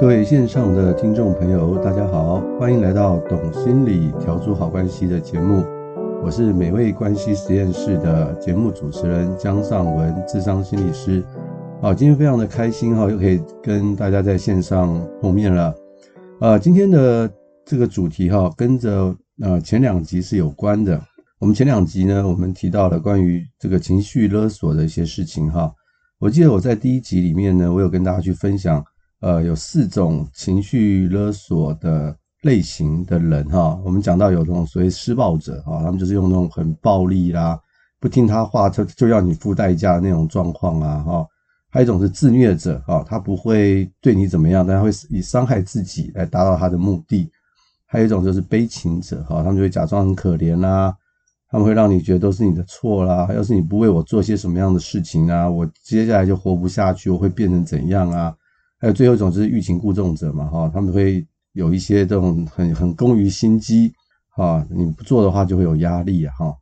各位线上的听众朋友，大家好，欢迎来到懂心理调出好关系的节目。我是美味关系实验室的节目主持人江尚文，智商心理师。好，今天非常的开心哈，又可以跟大家在线上碰面了。呃，今天的这个主题哈，跟着呃前两集是有关的。我们前两集呢，我们提到了关于这个情绪勒索的一些事情哈。我记得我在第一集里面呢，我有跟大家去分享。呃，有四种情绪勒索的类型的人哈，我们讲到有这种所谓施暴者哈，他们就是用那种很暴力啦，不听他话就就要你付代价的那种状况啊哈。还有一种是自虐者哈，他不会对你怎么样，但他会以伤害自己来达到他的目的。还有一种就是悲情者哈，他们就会假装很可怜啦，他们会让你觉得都是你的错啦，要是你不为我做些什么样的事情啊，我接下来就活不下去，我会变成怎样啊？还有最后一种就是欲擒故纵者嘛，哈，他们会有一些这种很很工于心机，哈，你不做的话就会有压力啊，哈，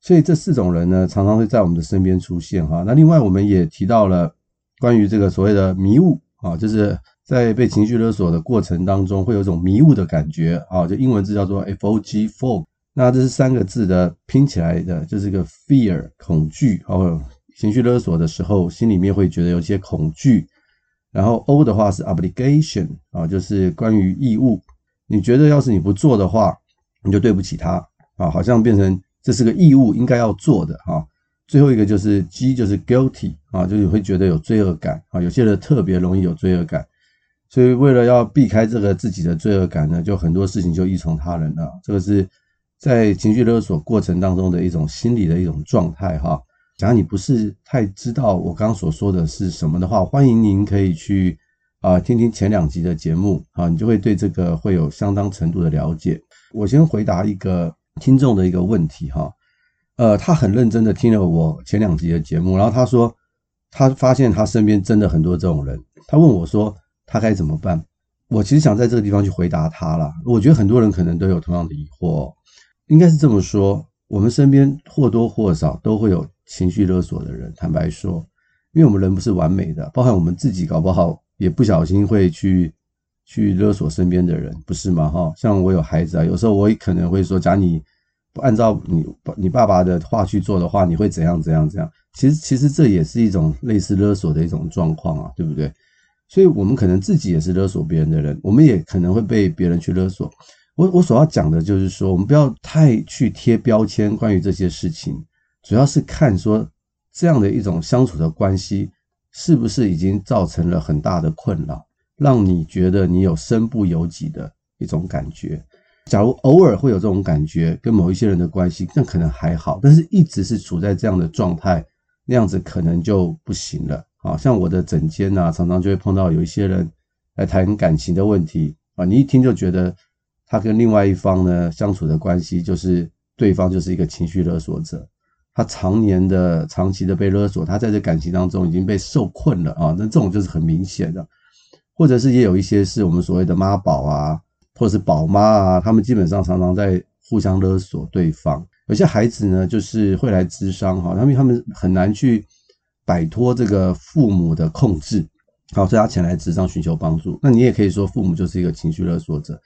所以这四种人呢，常常会在我们的身边出现，哈。那另外我们也提到了关于这个所谓的迷雾，啊，就是在被情绪勒索的过程当中，会有一种迷雾的感觉，啊，就英文字叫做 fog，fog，那这是三个字的拼起来的，就是一个 fear 恐惧，哦，情绪勒索的时候，心里面会觉得有些恐惧。然后 O 的话是 obligation 啊，就是关于义务。你觉得要是你不做的话，你就对不起他啊，好像变成这是个义务应该要做的啊。最后一个就是 G，就是 guilty 啊，就是会觉得有罪恶感啊。有些人特别容易有罪恶感，所以为了要避开这个自己的罪恶感呢，就很多事情就依从他人了。这个是在情绪勒索过程当中的一种心理的一种状态哈。假如你不是太知道我刚刚所说的是什么的话，欢迎您可以去啊、听听前两集的节目啊，你就会对这个会有相当程度的了解。我先回答一个听众的一个问题哈，呃，他很认真的听了我前两集的节目，然后他说他发现他身边真的很多这种人，他问我说他该怎么办？我其实想在这个地方去回答他啦。我觉得很多人可能都有同样的疑惑，应该是这么说，我们身边或多或少都会有。情绪勒索的人，坦白说，因为我们人不是完美的，包含我们自己，搞不好也不小心会去去勒索身边的人，不是吗？哈，像我有孩子啊，有时候我也可能会说，假如你不按照你你爸爸的话去做的话，你会怎样怎样怎样？其实其实这也是一种类似勒索的一种状况啊，对不对？所以我们可能自己也是勒索别人的人，我们也可能会被别人去勒索。我我所要讲的就是说，我们不要太去贴标签，关于这些事情。主要是看说这样的一种相处的关系，是不是已经造成了很大的困扰，让你觉得你有身不由己的一种感觉。假如偶尔会有这种感觉，跟某一些人的关系，那可能还好；但是一直是处在这样的状态，那样子可能就不行了。啊，像我的诊间呐，常常就会碰到有一些人来谈感情的问题啊，你一听就觉得他跟另外一方呢相处的关系，就是对方就是一个情绪勒索者。他常年的、长期的被勒索，他在这感情当中已经被受困了啊！那这种就是很明显的，或者是也有一些是我们所谓的妈宝啊，或者是宝妈啊，他们基本上常常在互相勒索对方。有些孩子呢，就是会来咨商哈，他们他们很难去摆脱这个父母的控制，好，所以他前来咨商寻求帮助。那你也可以说父母就是一个情绪勒索者，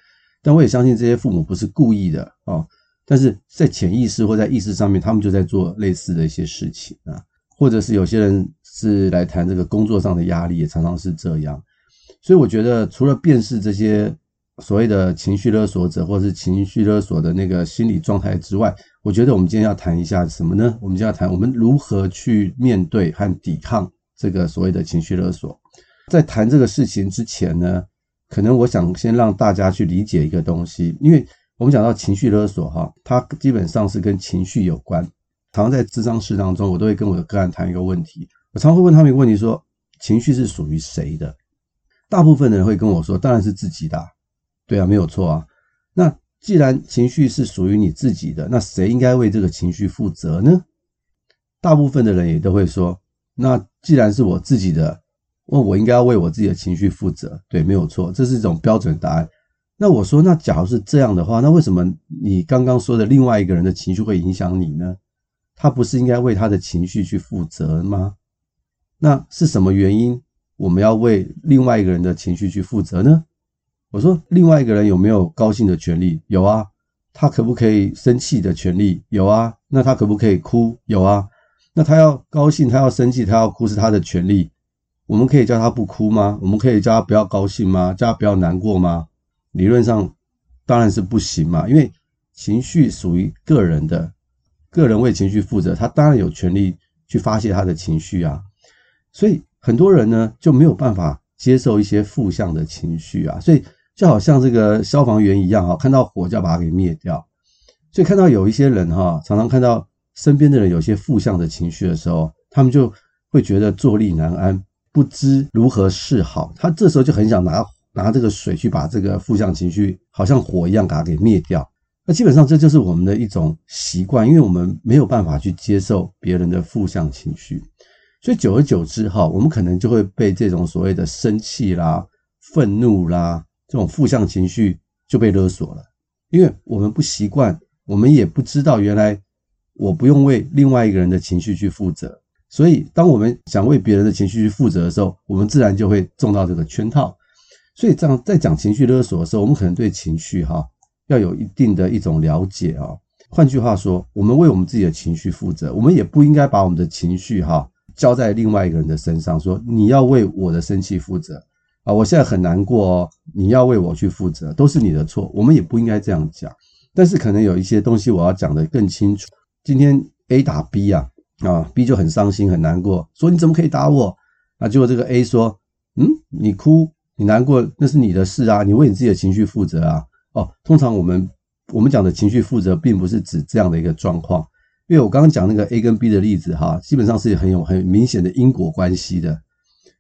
但我也相信这些父母不是故意的啊。但是在潜意识或在意识上面，他们就在做类似的一些事情啊，或者是有些人是来谈这个工作上的压力，也常常是这样。所以我觉得，除了辨识这些所谓的情绪勒索者，或是情绪勒索的那个心理状态之外，我觉得我们今天要谈一下什么呢？我们今天要谈我们如何去面对和抵抗这个所谓的情绪勒索。在谈这个事情之前呢，可能我想先让大家去理解一个东西，因为。我们讲到情绪勒索，哈，它基本上是跟情绪有关。常常在咨商室当中，我都会跟我的个案谈一个问题。我常会问他们一个问题，说：情绪是属于谁的？大部分的人会跟我说，当然是自己的。对啊，没有错啊。那既然情绪是属于你自己的，那谁应该为这个情绪负责呢？大部分的人也都会说，那既然是我自己的，那我应该要为我自己的情绪负责。对，没有错，这是一种标准答案。那我说，那假如是这样的话，那为什么你刚刚说的另外一个人的情绪会影响你呢？他不是应该为他的情绪去负责吗？那是什么原因我们要为另外一个人的情绪去负责呢？我说，另外一个人有没有高兴的权利？有啊。他可不可以生气的权利？有啊。那他可不可以哭？有啊。那他要高兴，他要生气，他要哭是他的权利。我们可以叫他不哭吗？我们可以叫他不要高兴吗？叫他不要难过吗？理论上当然是不行嘛，因为情绪属于个人的，个人为情绪负责，他当然有权利去发泄他的情绪啊。所以很多人呢就没有办法接受一些负向的情绪啊，所以。就好像这个消防员一样哈，看到火就要把它给灭掉。所以看到有一些人哈，常常看到身边的人有些负向的情绪的时候，他们就会觉得坐立难安，不知如何是好。他这时候就很想拿拿这个水去把这个负向情绪，好像火一样，把它给灭掉。那基本上这就是我们的一种习惯，因为我们没有办法去接受别人的负向情绪，所以久而久之哈，我们可能就会被这种所谓的生气啦、愤怒啦。这种负向情绪就被勒索了，因为我们不习惯，我们也不知道原来我不用为另外一个人的情绪去负责，所以当我们想为别人的情绪去负责的时候，我们自然就会中到这个圈套。所以这样在讲情绪勒索的时候，我们可能对情绪哈要有一定的一种了解啊。换句话说，我们为我们自己的情绪负责，我们也不应该把我们的情绪哈交在另外一个人的身上，说你要为我的生气负责。啊，我现在很难过哦，你要为我去负责，都是你的错。我们也不应该这样讲，但是可能有一些东西我要讲得更清楚。今天 A 打 B 啊，啊 B 就很伤心很难过，说你怎么可以打我？啊，结果这个 A 说，嗯，你哭你难过那是你的事啊，你为你自己的情绪负责啊。哦，通常我们我们讲的情绪负责，并不是指这样的一个状况，因为我刚刚讲那个 A 跟 B 的例子哈，基本上是很有很明显的因果关系的。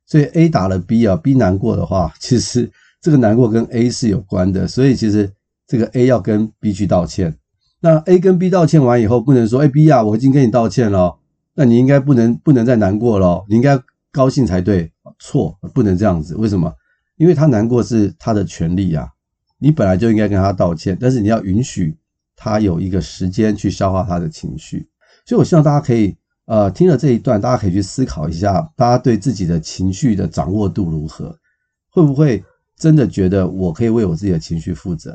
所以 A 打了 B 啊，B 难过的话，其实这个难过跟 A 是有关的，所以其实这个 A 要跟 B 去道歉。那 A 跟 B 道歉完以后，不能说哎 B 啊，我已经跟你道歉了，那你应该不能不能再难过了，你应该高兴才对。错，不能这样子。为什么？因为他难过是他的权利啊，你本来就应该跟他道歉，但是你要允许他有一个时间去消化他的情绪。所以我希望大家可以。呃，听了这一段，大家可以去思考一下，大家对自己的情绪的掌握度如何？会不会真的觉得我可以为我自己的情绪负责？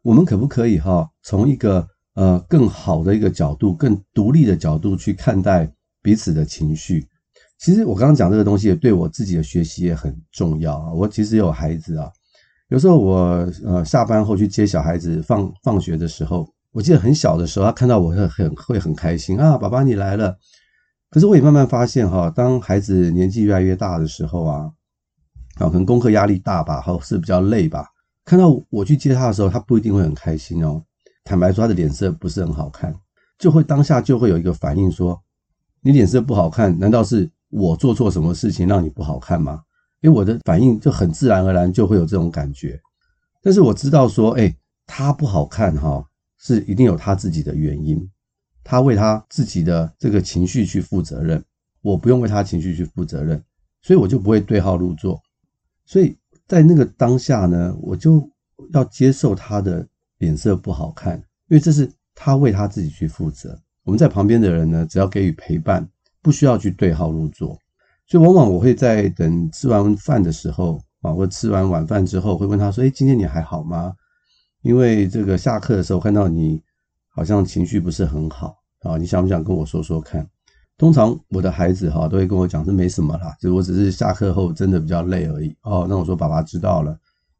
我们可不可以哈，从一个呃更好的一个角度、更独立的角度去看待彼此的情绪？其实我刚刚讲这个东西，也对我自己的学习也很重要啊。我其实有孩子啊，有时候我呃下班后去接小孩子放放学的时候，我记得很小的时候，他看到我会很会很开心啊，爸爸你来了。可是我也慢慢发现哈，当孩子年纪越来越大的时候啊，啊，可能功课压力大吧，或是比较累吧，看到我去接他的时候，他不一定会很开心哦。坦白说，他的脸色不是很好看，就会当下就会有一个反应说：“你脸色不好看，难道是我做错什么事情让你不好看吗？”因为我的反应就很自然而然就会有这种感觉。但是我知道说，哎，他不好看哈，是一定有他自己的原因。他为他自己的这个情绪去负责任，我不用为他情绪去负责任，所以我就不会对号入座。所以在那个当下呢，我就要接受他的脸色不好看，因为这是他为他自己去负责。我们在旁边的人呢，只要给予陪伴，不需要去对号入座。所以往往我会在等吃完饭的时候啊，或吃完晚饭之后，会问他说：“诶，今天你还好吗？”因为这个下课的时候看到你。好像情绪不是很好啊，你想不想跟我说说看？通常我的孩子哈都会跟我讲，这没什么啦，就我只是下课后真的比较累而已。哦，那我说爸爸知道了，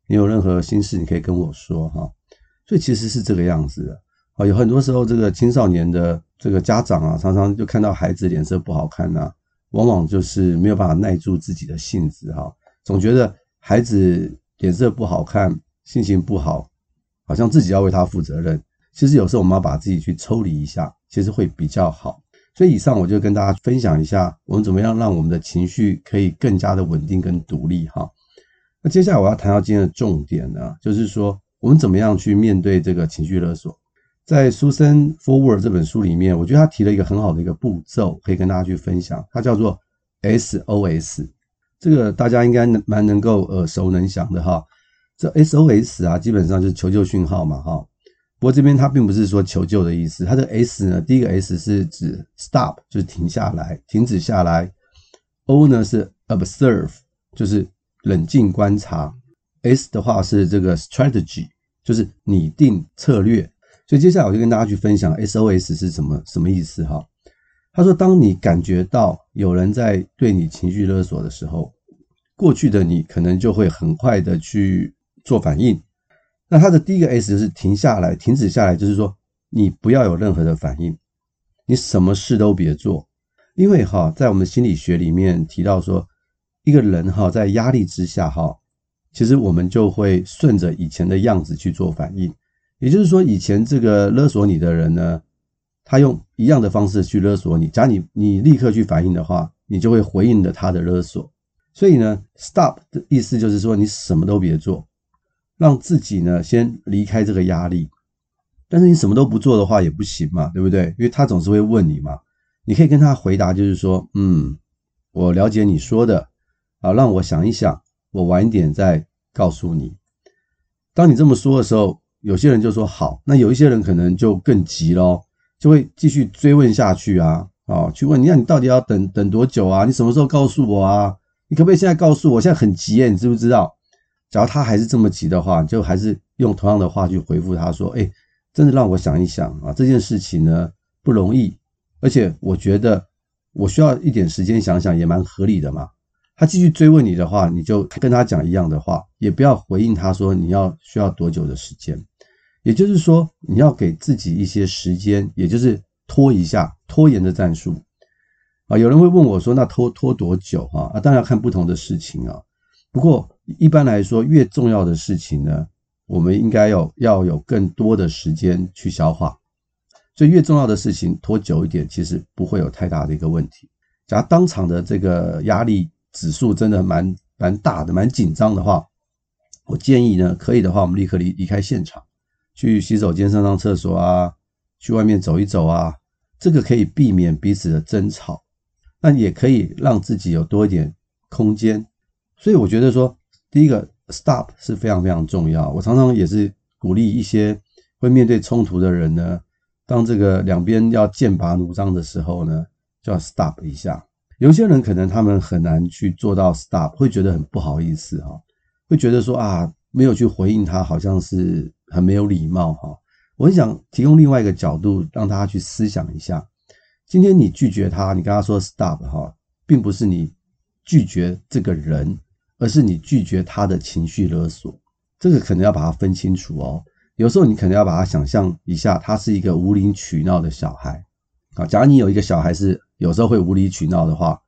你有任何心事你可以跟我说哈。所以其实是这个样子的啊，有很多时候这个青少年的这个家长啊，常常就看到孩子脸色不好看呐，往往就是没有办法耐住自己的性子哈，总觉得孩子脸色不好看，心情不好，好像自己要为他负责任。其实有时候我们要把自己去抽离一下，其实会比较好。所以以上我就跟大家分享一下，我们怎么样让我们的情绪可以更加的稳定跟独立哈。那接下来我要谈到今天的重点呢，就是说我们怎么样去面对这个情绪勒索。在 Susan Forward 这本书里面，我觉得他提了一个很好的一个步骤，可以跟大家去分享。它叫做 SOS，这个大家应该蛮能够耳熟能详的哈。这 SOS 啊，基本上就是求救讯号嘛哈。不过这边它并不是说求救的意思，它的 S 呢，第一个 S 是指 stop，就是停下来，停止下来；O 呢是 observe，就是冷静观察；S 的话是这个 strategy，就是拟定策略。所以接下来我就跟大家去分享 SOS 是什么什么意思哈。他说，当你感觉到有人在对你情绪勒索的时候，过去的你可能就会很快的去做反应。那他的第一个 S 是停下来，停止下来，就是说你不要有任何的反应，你什么事都别做，因为哈，在我们心理学里面提到说，一个人哈在压力之下哈，其实我们就会顺着以前的样子去做反应。也就是说，以前这个勒索你的人呢，他用一样的方式去勒索你。假如你你立刻去反应的话，你就会回应了他的勒索。所以呢，stop 的意思就是说，你什么都别做，让自己呢先离开这个压力。但是你什么都不做的话也不行嘛，对不对？因为他总是会问你嘛。你可以跟他回答，就是说，嗯，我了解你说的啊，让我想一想，我晚一点再告诉你。当你这么说的时候。有些人就说好，那有一些人可能就更急咯，就会继续追问下去啊，啊，去问你，那你到底要等等多久啊？你什么时候告诉我啊？你可不可以现在告诉我？我现在很急耶，你知不知道？假如他还是这么急的话，就还是用同样的话去回复他说，哎，真的让我想一想啊，这件事情呢不容易，而且我觉得我需要一点时间想想，也蛮合理的嘛。他继续追问你的话，你就跟他讲一样的话，也不要回应他说你要需要多久的时间。也就是说，你要给自己一些时间，也就是拖一下拖延的战术啊。有人会问我说：“那拖拖多久？”哈啊，当然要看不同的事情啊。不过一般来说，越重要的事情呢，我们应该有要有更多的时间去消化。所以越重要的事情拖久一点，其实不会有太大的一个问题。假如当场的这个压力指数真的蛮蛮大的、蛮紧张的话，我建议呢，可以的话，我们立刻离离开现场。去洗手间上上厕所啊，去外面走一走啊，这个可以避免彼此的争吵，那也可以让自己有多一点空间。所以我觉得说，第一个 stop 是非常非常重要。我常常也是鼓励一些会面对冲突的人呢，当这个两边要剑拔弩张的时候呢，就要 stop 一下。有些人可能他们很难去做到 stop，会觉得很不好意思哈，会觉得说啊，没有去回应他，好像是。很没有礼貌哈，我很想提供另外一个角度，让大家去思想一下。今天你拒绝他，你跟他说 stop 哈，并不是你拒绝这个人，而是你拒绝他的情绪勒索。这个可能要把它分清楚哦。有时候你可能要把它想象一下，他是一个无理取闹的小孩啊。假如你有一个小孩是有时候会无理取闹的话，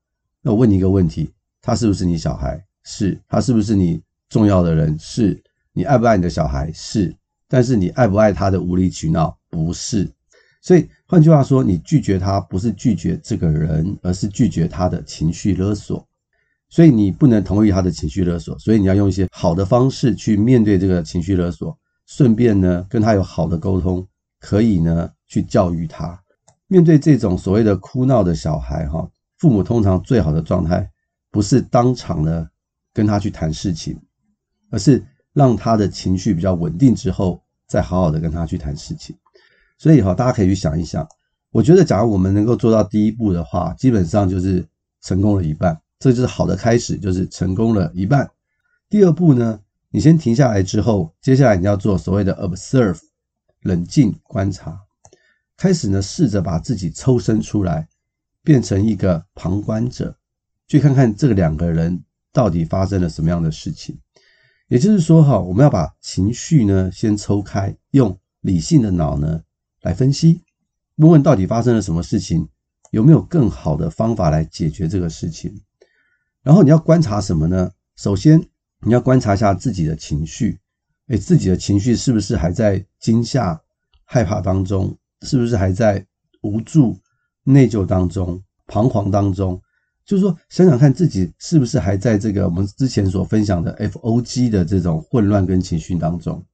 那我问你一个问题：他是不是你小孩？是。他是不是你重要的人？是。你爱不爱你的小孩？是。但是你爱不爱他的无理取闹？不是，所以换句话说，你拒绝他不是拒绝这个人，而是拒绝他的情绪勒索。所以你不能同意他的情绪勒索，所以你要用一些好的方式去面对这个情绪勒索，顺便呢跟他有好的沟通，可以呢去教育他。面对这种所谓的哭闹的小孩，哈，父母通常最好的状态不是当场呢跟他去谈事情，而是。让他的情绪比较稳定之后，再好好的跟他去谈事情。所以哈，大家可以去想一想。我觉得，假如我们能够做到第一步的话，基本上就是成功了一半。这就是好的开始，就是成功了一半。第二步呢，你先停下来之后，接下来你要做所谓的 observe，冷静观察，开始呢试着把自己抽身出来，变成一个旁观者，去看看这两个人到底发生了什么样的事情。也就是说，哈，我们要把情绪呢先抽开，用理性的脑呢来分析，问问到底发生了什么事情，有没有更好的方法来解决这个事情。然后你要观察什么呢？首先你要观察一下自己的情绪，诶，自己的情绪是不是还在惊吓、害怕当中？是不是还在无助、内疚当中、彷徨当中？就是说，想想看自己是不是还在这个我们之前所分享的 FOG 的这种混乱跟情绪当中。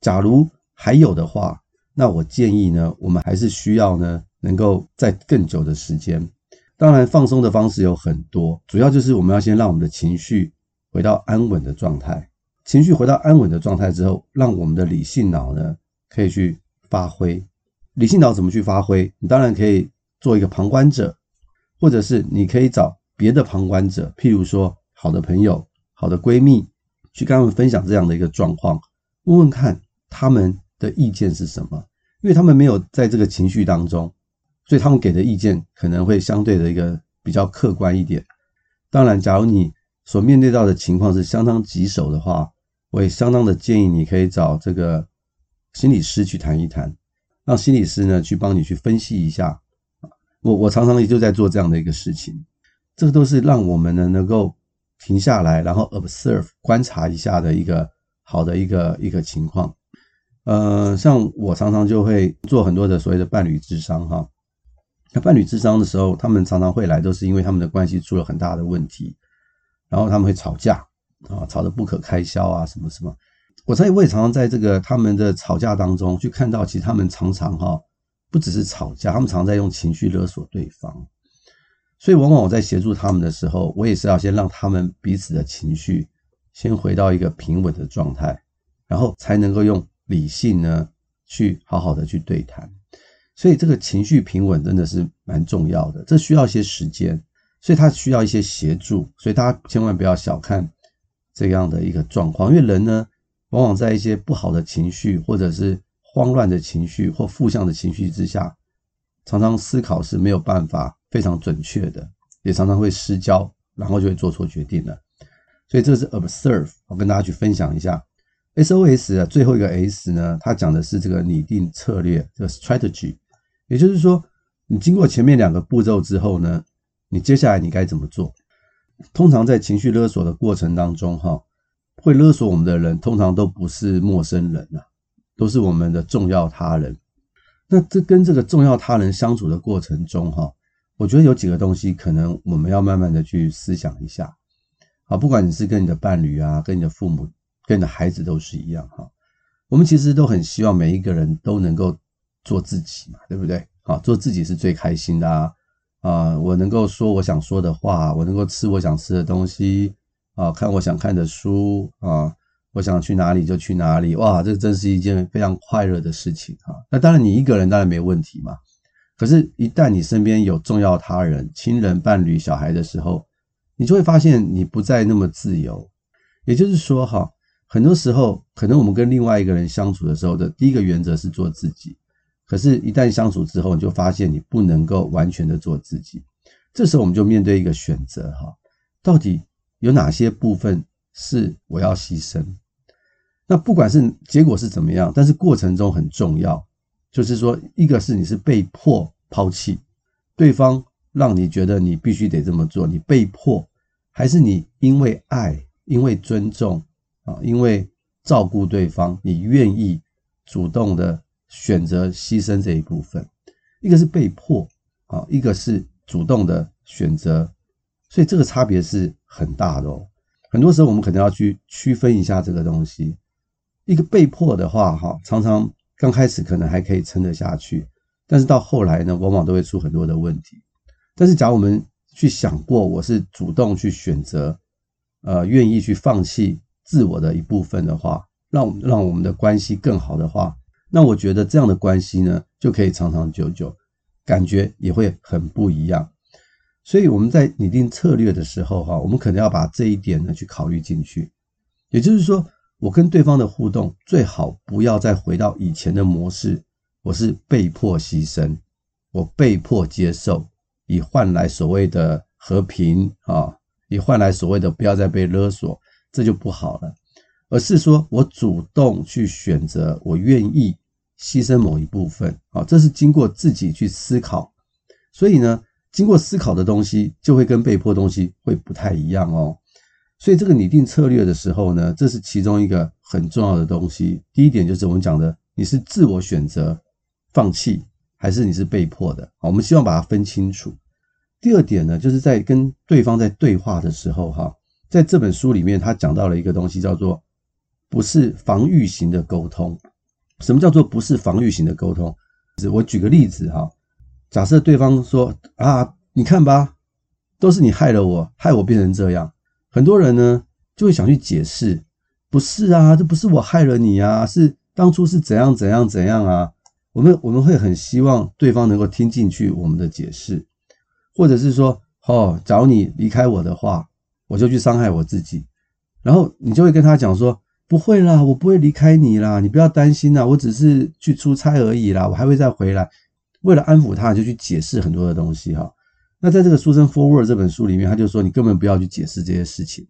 假如还有的话，那我建议呢，我们还是需要呢，能够在更久的时间。当然，放松的方式有很多，主要就是我们要先让我们的情绪回到安稳的状态。情绪回到安稳的状态之后，让我们的理性脑呢可以去发挥。理性脑怎么去发挥？你当然可以做一个旁观者。或者是你可以找别的旁观者，譬如说好的朋友好的闺蜜，去跟他们分享这样的一个状况，问问看他们的意见是什么，因为他们没有在这个情绪当中，所以他们给的意见可能会相对的一个比较客观一点。当然，假如你所面对到的情况是相当棘手的话，我也相当的建议你可以找这个心理师去谈一谈，让心理师呢去帮你去分析一下。我我常常也就在做这样的一个事情，这个都是让我们呢能够停下来，然后 observe 观察一下的一个好的一个一个情况。呃，像我常常就会做很多的所谓的伴侣智商哈。那伴侣智商的时候，他们常常会来，都是因为他们的关系出了很大的问题，然后他们会吵架啊，吵得不可开交啊，什么什么。我在我也常常在这个他们的吵架当中去看到，其实他们常常哈。不只是吵架，他们常在用情绪勒索对方，所以往往我在协助他们的时候，我也是要先让他们彼此的情绪先回到一个平稳的状态，然后才能够用理性呢去好好的去对谈。所以这个情绪平稳真的是蛮重要的，这需要一些时间，所以他需要一些协助，所以大家千万不要小看这样的一个状况，因为人呢往往在一些不好的情绪或者是。慌乱的情绪或负向的情绪之下，常常思考是没有办法非常准确的，也常常会失焦，然后就会做错决定了。所以这是 observe，我跟大家去分享一下。SOS 的最后一个 S 呢，它讲的是这个拟定策略，这个 strategy，也就是说，你经过前面两个步骤之后呢，你接下来你该怎么做？通常在情绪勒索的过程当中，哈，会勒索我们的人，通常都不是陌生人啊。都是我们的重要他人，那这跟这个重要他人相处的过程中，哈，我觉得有几个东西可能我们要慢慢的去思想一下，啊，不管你是跟你的伴侣啊，跟你的父母，跟你的孩子都是一样，哈，我们其实都很希望每一个人都能够做自己嘛，对不对？啊，做自己是最开心的啊，啊，我能够说我想说的话，我能够吃我想吃的东西，啊，看我想看的书，啊。我想去哪里就去哪里，哇，这真是一件非常快乐的事情哈。那当然，你一个人当然没问题嘛。可是，一旦你身边有重要他人、亲人、伴侣、小孩的时候，你就会发现你不再那么自由。也就是说，哈，很多时候可能我们跟另外一个人相处的时候的第一个原则是做自己。可是，一旦相处之后，你就发现你不能够完全的做自己。这时候，我们就面对一个选择哈，到底有哪些部分是我要牺牲？那不管是结果是怎么样，但是过程中很重要，就是说，一个是你是被迫抛弃对方，让你觉得你必须得这么做，你被迫，还是你因为爱、因为尊重啊、因为照顾对方，你愿意主动的选择牺牲这一部分。一个是被迫啊，一个是主动的选择，所以这个差别是很大的哦。很多时候我们可能要去区分一下这个东西。一个被迫的话，哈，常常刚开始可能还可以撑得下去，但是到后来呢，往往都会出很多的问题。但是，假如我们去想过，我是主动去选择，呃，愿意去放弃自我的一部分的话，让让我们的关系更好的话，那我觉得这样的关系呢，就可以长长久久，感觉也会很不一样。所以我们在拟定策略的时候，哈，我们可能要把这一点呢去考虑进去，也就是说。我跟对方的互动最好不要再回到以前的模式，我是被迫牺牲，我被迫接受，以换来所谓的和平啊，以换来所谓的不要再被勒索，这就不好了。而是说我主动去选择，我愿意牺牲某一部分啊，这是经过自己去思考，所以呢，经过思考的东西就会跟被迫东西会不太一样哦。所以这个拟定策略的时候呢，这是其中一个很重要的东西。第一点就是我们讲的，你是自我选择放弃，还是你是被迫的？好，我们希望把它分清楚。第二点呢，就是在跟对方在对话的时候，哈，在这本书里面，他讲到了一个东西，叫做不是防御型的沟通。什么叫做不是防御型的沟通？我举个例子哈，假设对方说啊，你看吧，都是你害了我，害我变成这样。很多人呢就会想去解释，不是啊，这不是我害了你啊，是当初是怎样怎样怎样啊。我们我们会很希望对方能够听进去我们的解释，或者是说，哦，假如你离开我的话，我就去伤害我自己。然后你就会跟他讲说，不会啦，我不会离开你啦，你不要担心啦，我只是去出差而已啦，我还会再回来。为了安抚他，就去解释很多的东西哈。那在这个《书生 Forward》这本书里面，他就说你根本不要去解释这些事情，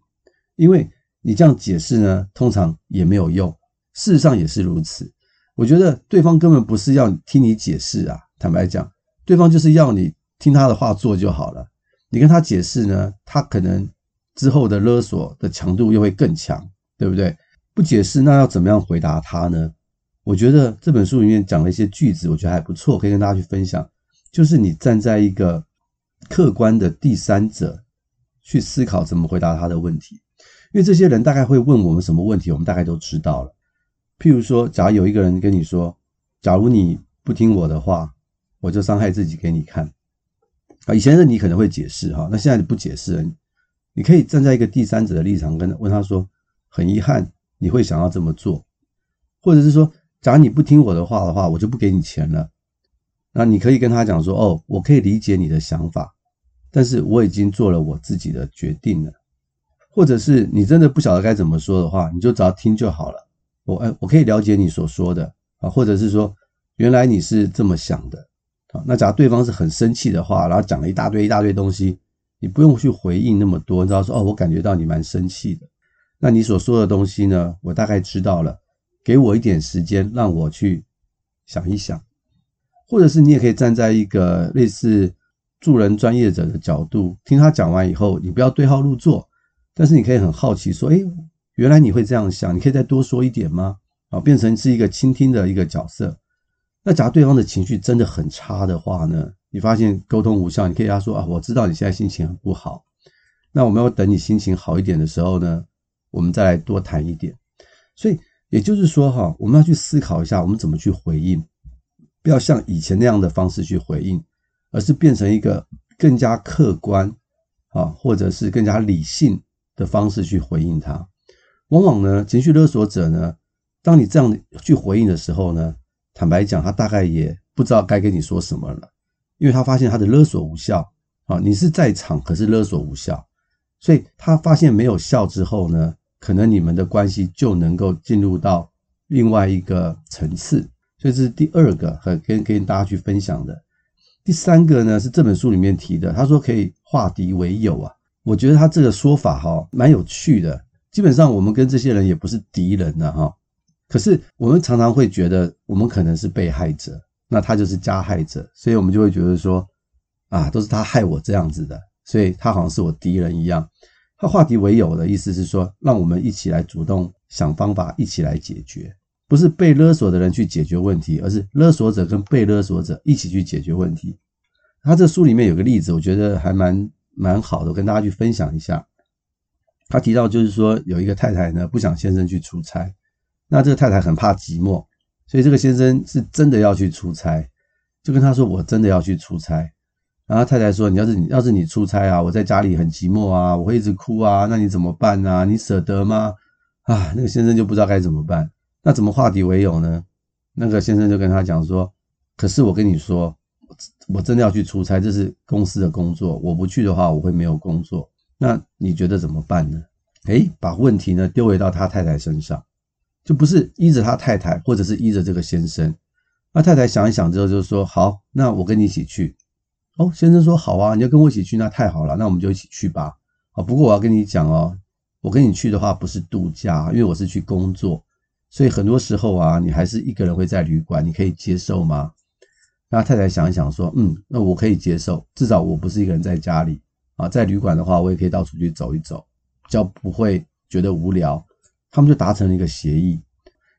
因为你这样解释呢，通常也没有用。事实上也是如此。我觉得对方根本不是要听你解释啊，坦白讲，对方就是要你听他的话做就好了。你跟他解释呢，他可能之后的勒索的强度又会更强，对不对？不解释，那要怎么样回答他呢？我觉得这本书里面讲了一些句子，我觉得还不错，可以跟大家去分享。就是你站在一个客观的第三者去思考怎么回答他的问题，因为这些人大概会问我们什么问题，我们大概都知道了。譬如说，假如有一个人跟你说：“假如你不听我的话，我就伤害自己给你看。”啊，以前的你可能会解释哈，那现在你不解释了，你可以站在一个第三者的立场跟问他说：“很遗憾，你会想要这么做，或者是说。”假如你不听我的话的话，我就不给你钱了。那你可以跟他讲说：“哦，我可以理解你的想法，但是我已经做了我自己的决定了。”或者是你真的不晓得该怎么说的话，你就只要听就好了。我哎，我可以了解你所说的啊，或者是说原来你是这么想的啊。那假如对方是很生气的话，然后讲了一大堆一大堆东西，你不用去回应那么多，你知道说：“哦，我感觉到你蛮生气的。”那你所说的东西呢，我大概知道了。给我一点时间，让我去想一想，或者是你也可以站在一个类似助人专业者的角度，听他讲完以后，你不要对号入座，但是你可以很好奇说：“哎，原来你会这样想，你可以再多说一点吗？”啊，变成是一个倾听的一个角色。那假如对方的情绪真的很差的话呢？你发现沟通无效，你可以跟他说：“啊，我知道你现在心情很不好，那我们要等你心情好一点的时候呢，我们再来多谈一点。”所以。也就是说，哈，我们要去思考一下，我们怎么去回应，不要像以前那样的方式去回应，而是变成一个更加客观啊，或者是更加理性的方式去回应他。往往呢，情绪勒索者呢，当你这样去回应的时候呢，坦白讲，他大概也不知道该跟你说什么了，因为他发现他的勒索无效啊，你是在场，可是勒索无效，所以他发现没有效之后呢，可能你们的关系就能够进入到另外一个层次，所以这是第二个和跟跟大家去分享的。第三个呢，是这本书里面提的，他说可以化敌为友啊，我觉得他这个说法哈蛮有趣的。基本上我们跟这些人也不是敌人的哈，可是我们常常会觉得我们可能是被害者，那他就是加害者，所以我们就会觉得说啊，都是他害我这样子的，所以他好像是我敌人一样。他化敌为友的意思是说，让我们一起来主动想方法，一起来解决，不是被勒索的人去解决问题，而是勒索者跟被勒索者一起去解决问题。他这书里面有个例子，我觉得还蛮蛮好的，我跟大家去分享一下。他提到就是说，有一个太太呢不想先生去出差，那这个太太很怕寂寞，所以这个先生是真的要去出差，就跟他说：“我真的要去出差。”然后太太说：“你要是你要是你出差啊，我在家里很寂寞啊，我会一直哭啊，那你怎么办呢？你舍得吗？”啊，那个先生就不知道该怎么办。那怎么化敌为友呢？那个先生就跟他讲说：“可是我跟你说，我真的要去出差，这是公司的工作，我不去的话，我会没有工作。那你觉得怎么办呢？”诶，把问题呢丢回到他太太身上，就不是依着他太太，或者是依着这个先生。那太太想一想之后就说：“好，那我跟你一起去。”哦，先生说好啊，你要跟我一起去，那太好了，那我们就一起去吧。啊，不过我要跟你讲哦，我跟你去的话不是度假，因为我是去工作，所以很多时候啊，你还是一个人会在旅馆，你可以接受吗？那太太想一想说，嗯，那我可以接受，至少我不是一个人在家里啊，在旅馆的话，我也可以到处去走一走，比较不会觉得无聊。他们就达成了一个协议，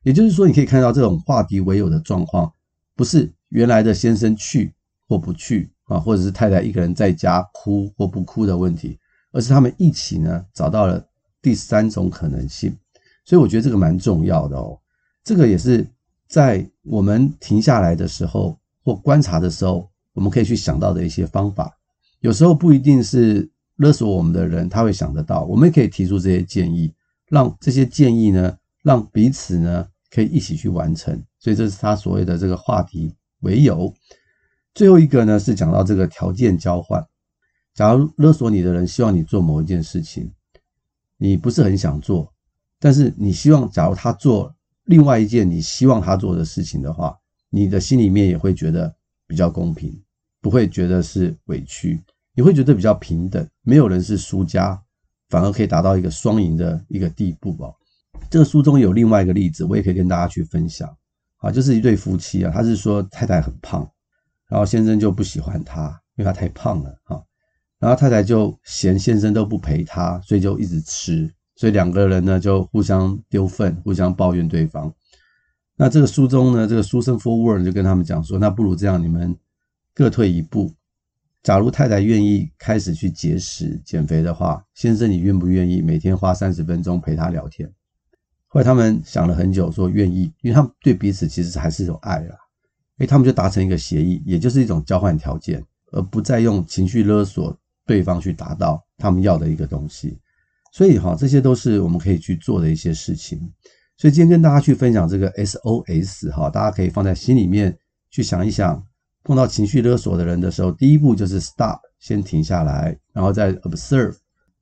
也就是说，你可以看到这种化敌为友的状况，不是原来的先生去或不去。啊，或者是太太一个人在家哭或不哭的问题，而是他们一起呢找到了第三种可能性，所以我觉得这个蛮重要的哦。这个也是在我们停下来的时候或观察的时候，我们可以去想到的一些方法。有时候不一定是勒索我们的人他会想得到，我们也可以提出这些建议，让这些建议呢，让彼此呢可以一起去完成。所以这是他所谓的这个化敌为友。最后一个呢，是讲到这个条件交换。假如勒索你的人希望你做某一件事情，你不是很想做，但是你希望，假如他做另外一件你希望他做的事情的话，你的心里面也会觉得比较公平，不会觉得是委屈，你会觉得比较平等，没有人是输家，反而可以达到一个双赢的一个地步哦。这个书中有另外一个例子，我也可以跟大家去分享啊，就是一对夫妻啊，他是说太太很胖，然后先生就不喜欢她，因为她太胖了哈，然后太太就嫌先生都不陪她，所以就一直吃，所以两个人呢就互相丢粪，互相抱怨对方。那这个书中呢，这个书生 Forward 就跟他们讲说，那不如这样，你们各退一步。假如太太愿意开始去节食减肥的话，先生你愿不愿意每天花三十分钟陪她聊天？后来他们想了很久，说愿意，因为他们对彼此其实还是有爱啦。诶，他们就达成一个协议，也就是一种交换条件，而不再用情绪勒索对方去达到他们要的一个东西。所以哈，这些都是我们可以去做的一些事情。所以今天跟大家去分享这个 SOS 哈，大家可以放在心里面去想一想，碰到情绪勒索的人的时候，第一步就是 stop，先停下来，然后再 observe，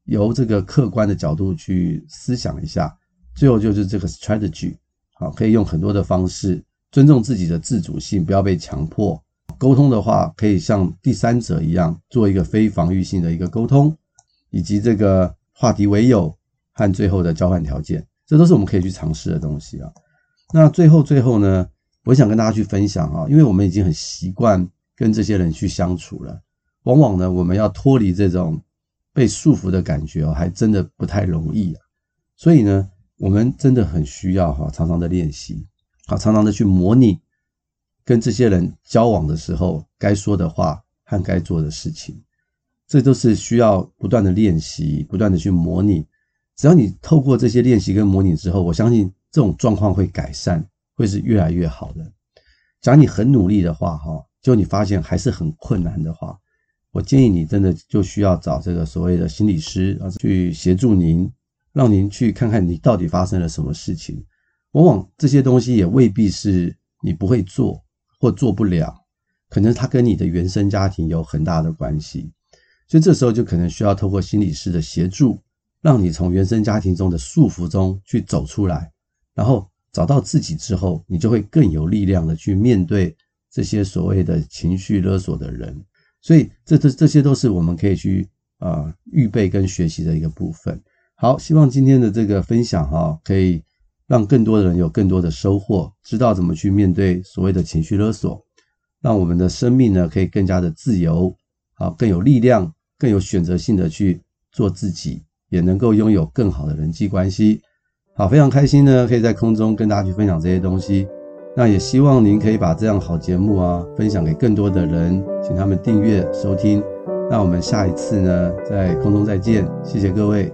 由这个客观的角度去思想一下。最后就是这个 strategy，好，可以用很多的方式尊重自己的自主性，不要被强迫。沟通的话，可以像第三者一样做一个非防御性的一个沟通，以及这个化敌为友和最后的交换条件，这都是我们可以去尝试的东西啊。那最后最后呢，我想跟大家去分享啊，因为我们已经很习惯跟这些人去相处了，往往呢，我们要脱离这种被束缚的感觉哦，还真的不太容易啊。所以呢。我们真的很需要哈，常常的练习，好，常常的去模拟跟这些人交往的时候该说的话和该做的事情，这都是需要不断的练习，不断的去模拟。只要你透过这些练习跟模拟之后，我相信这种状况会改善，会是越来越好的。假如你很努力的话，哈，就你发现还是很困难的话，我建议你真的就需要找这个所谓的心理师啊，去协助您。让您去看看你到底发生了什么事情，往往这些东西也未必是你不会做或做不了，可能它跟你的原生家庭有很大的关系，所以这时候就可能需要透过心理师的协助，让你从原生家庭中的束缚中去走出来，然后找到自己之后，你就会更有力量的去面对这些所谓的情绪勒索的人，所以这这这些都是我们可以去啊预备跟学习的一个部分。好，希望今天的这个分享哈，可以让更多的人有更多的收获，知道怎么去面对所谓的情绪勒索，让我们的生命呢可以更加的自由，好，更有力量，更有选择性的去做自己，也能够拥有更好的人际关系。好，非常开心呢，可以在空中跟大家去分享这些东西。那也希望您可以把这样好节目啊分享给更多的人，请他们订阅收听。那我们下一次呢，在空中再见，谢谢各位。